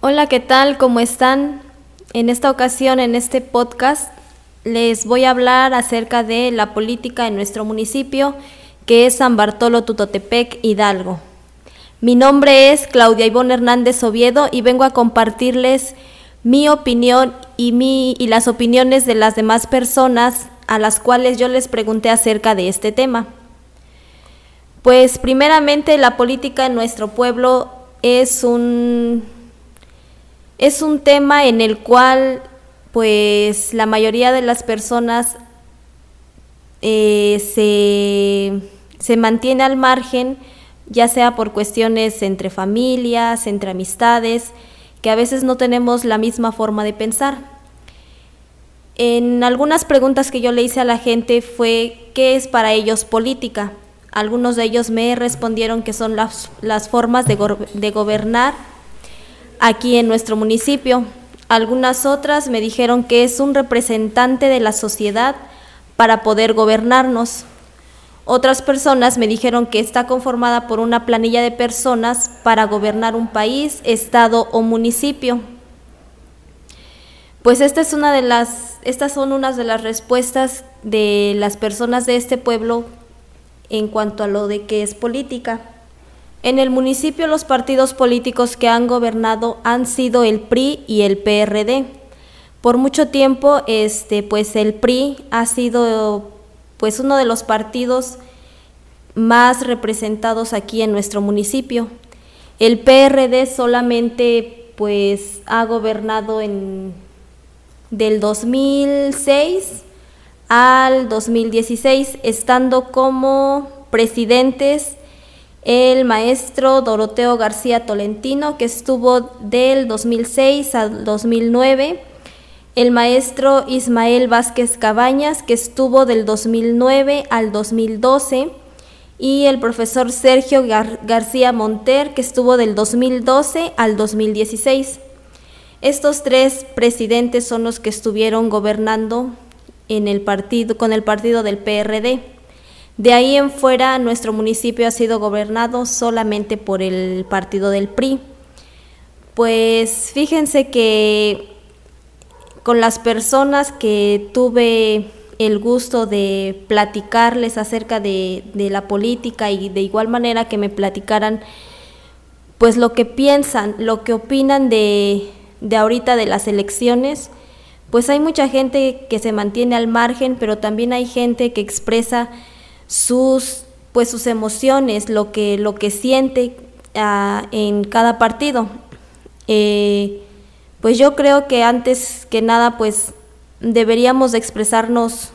Hola, ¿qué tal? ¿Cómo están? En esta ocasión, en este podcast, les voy a hablar acerca de la política en nuestro municipio, que es San Bartolo Tutotepec, Hidalgo. Mi nombre es Claudia Ivonne Hernández Oviedo y vengo a compartirles mi opinión y, mi, y las opiniones de las demás personas a las cuales yo les pregunté acerca de este tema. Pues primeramente la política en nuestro pueblo es un, es un tema en el cual pues la mayoría de las personas eh, se, se mantiene al margen, ya sea por cuestiones entre familias, entre amistades, que a veces no tenemos la misma forma de pensar. En algunas preguntas que yo le hice a la gente fue, ¿qué es para ellos política? Algunos de ellos me respondieron que son las, las formas de, de gobernar aquí en nuestro municipio. Algunas otras me dijeron que es un representante de la sociedad para poder gobernarnos. Otras personas me dijeron que está conformada por una planilla de personas para gobernar un país, estado o municipio. Pues esta es una de las, estas son unas de las respuestas de las personas de este pueblo en cuanto a lo de qué es política. En el municipio los partidos políticos que han gobernado han sido el PRI y el PRD. Por mucho tiempo, este, pues el PRI ha sido pues uno de los partidos más representados aquí en nuestro municipio. El PRD solamente pues ha gobernado en del 2006 al 2016, estando como presidentes el maestro Doroteo García Tolentino, que estuvo del 2006 al 2009, el maestro Ismael Vázquez Cabañas, que estuvo del 2009 al 2012, y el profesor Sergio García Monter, que estuvo del 2012 al 2016. Estos tres presidentes son los que estuvieron gobernando en el partido, con el partido del PRD. De ahí en fuera, nuestro municipio ha sido gobernado solamente por el partido del PRI. Pues fíjense que con las personas que tuve el gusto de platicarles acerca de, la política y de igual manera que me platicaran pues lo que piensan, lo que opinan de, de ahorita de las elecciones, pues hay mucha gente que se mantiene al margen, pero también hay gente que expresa sus pues sus emociones, lo que, lo que siente ah, en cada partido. Eh, pues yo creo que antes que nada, pues deberíamos de expresarnos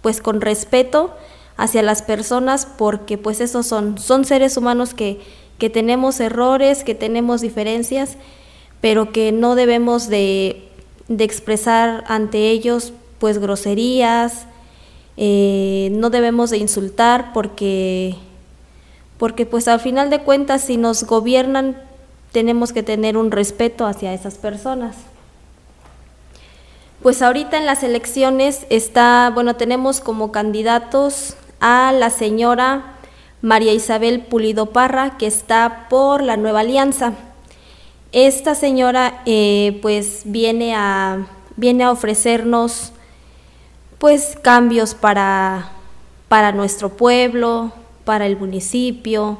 pues con respeto hacia las personas porque pues esos son, son seres humanos que, que tenemos errores, que tenemos diferencias, pero que no debemos de, de expresar ante ellos pues groserías, eh, no debemos de insultar porque, porque pues al final de cuentas si nos gobiernan tenemos que tener un respeto hacia esas personas. Pues ahorita en las elecciones está, bueno, tenemos como candidatos a la señora María Isabel Pulido Parra, que está por la Nueva Alianza. Esta señora eh, pues viene a, viene a ofrecernos pues cambios para, para nuestro pueblo, para el municipio,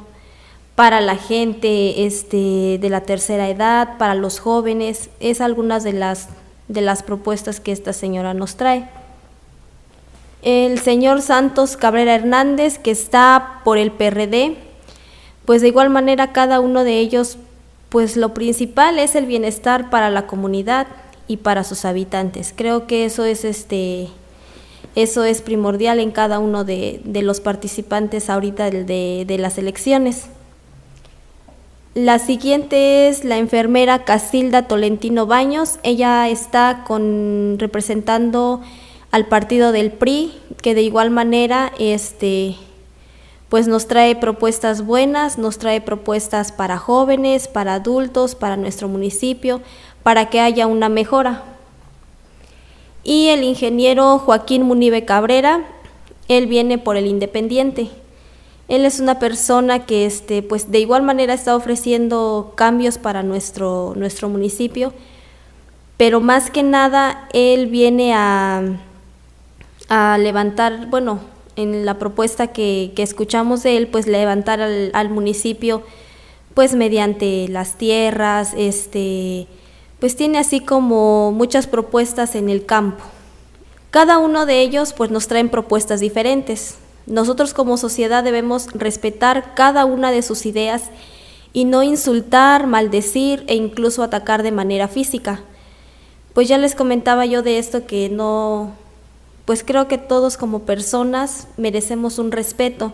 para la gente este, de la tercera edad, para los jóvenes, es algunas de las, de las propuestas que esta señora nos trae. El señor Santos Cabrera Hernández, que está por el PRD, pues de igual manera cada uno de ellos, pues lo principal es el bienestar para la comunidad y para sus habitantes. Creo que eso es este eso es primordial en cada uno de, los participantes ahorita de, las elecciones. La siguiente es la enfermera Casilda Tolentino Baños. Ella está representando al partido del PRI, que de igual manera este, pues nos trae propuestas buenas, nos trae propuestas para jóvenes, para adultos, para nuestro municipio, para que haya una mejora. Y el ingeniero Joaquín Munive Cabrera, él viene por el Independiente. Él es una persona que este, pues de igual manera está ofreciendo cambios para nuestro, nuestro municipio, pero más que nada él viene a, a levantar, bueno, en la propuesta que, que escuchamos de él, pues levantar al, al, municipio, pues mediante las tierras, este, pues tiene así como muchas propuestas en el campo. Cada uno de ellos pues nos traen propuestas diferentes. Nosotros como sociedad debemos respetar cada una de sus ideas y no insultar, maldecir e incluso atacar de manera física. Pues ya les comentaba yo de esto que no, pues creo que todos como personas merecemos un respeto,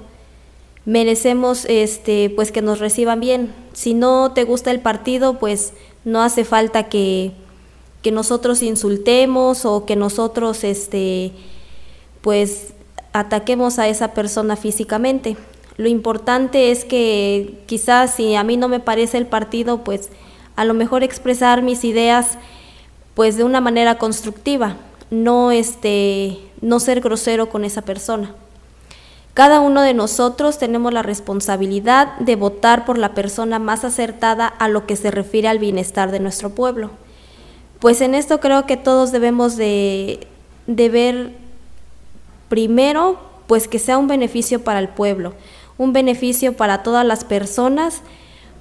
merecemos este, pues que nos reciban bien. Si no te gusta el partido, pues no hace falta que, que nosotros insultemos o que nosotros este, pues ataquemos a esa persona físicamente. Lo importante es que quizás si a mí no me parece el partido, pues a lo mejor expresar mis ideas pues de una manera constructiva, no este no ser grosero con esa persona. Cada uno de nosotros tenemos la responsabilidad de votar por la persona más acertada a lo que se refiere al bienestar de nuestro pueblo. Pues en esto creo que todos debemos de, de ver primero, pues que sea un beneficio para el pueblo, un beneficio para todas las personas,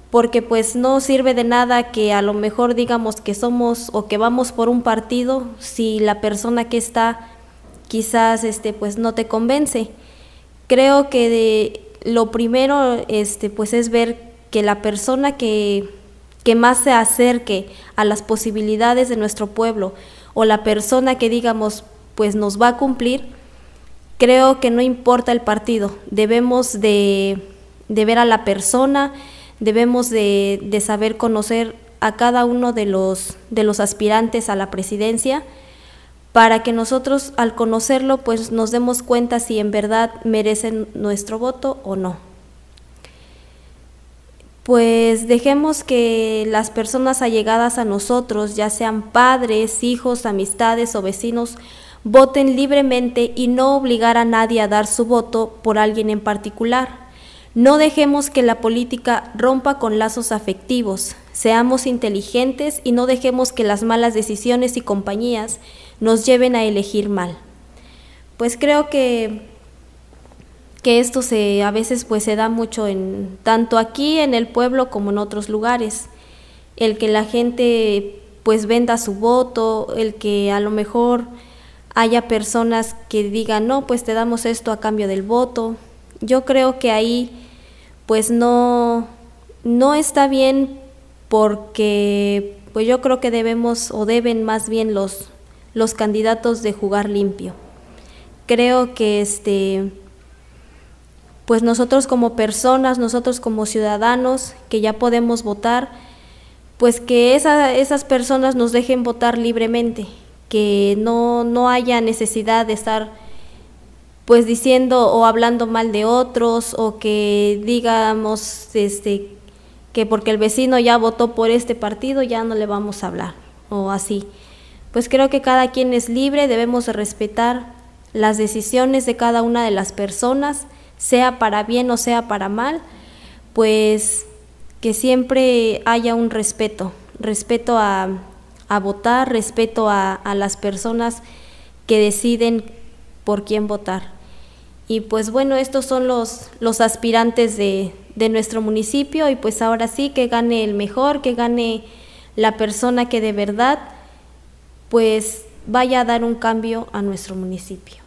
porque pues no sirve de nada que a lo mejor digamos que somos o que vamos por un partido si la persona que está quizás este pues no te convence. Creo que lo primero este pues es ver que la persona que, que más se acerque a las posibilidades de nuestro pueblo o la persona que digamos pues nos va a cumplir, creo que no importa el partido, debemos de, de ver a la persona, debemos de, de, saber conocer a cada uno de los, de los aspirantes a la presidencia para que nosotros al conocerlo pues nos demos cuenta si en verdad merecen nuestro voto o no. Pues dejemos que las personas allegadas a nosotros, ya sean padres, hijos, amistades o vecinos, voten libremente y no obligar a nadie a dar su voto por alguien en particular. No dejemos que la política rompa con lazos afectivos, seamos inteligentes y no dejemos que las malas decisiones y compañías nos lleven a elegir mal. Pues creo que, que esto se, a veces pues se da mucho en, tanto aquí en el pueblo como en otros lugares. El que la gente pues venda su voto, el que a lo mejor haya personas que digan, no, pues te damos esto a cambio del voto. Yo creo que ahí pues no, no está bien porque pues yo creo que debemos o deben más bien los, los candidatos de jugar limpio. Creo que este pues nosotros como personas, nosotros como ciudadanos que ya podemos votar, pues que esas personas nos dejen votar libremente, que no, no haya necesidad de estar pues diciendo o hablando mal de otros o que digamos este que porque el vecino ya votó por este partido ya no le vamos a hablar o así. Pues creo que cada quien es libre, debemos respetar las decisiones de cada una de las personas, sea para bien o sea para mal, pues que siempre haya un respeto, respeto a, a votar, respeto a, a las personas que deciden por quién votar. Y pues bueno, estos son los, los aspirantes de, de nuestro municipio y pues ahora sí que gane el mejor, que gane la persona que de verdad pues vaya a dar un cambio a nuestro municipio.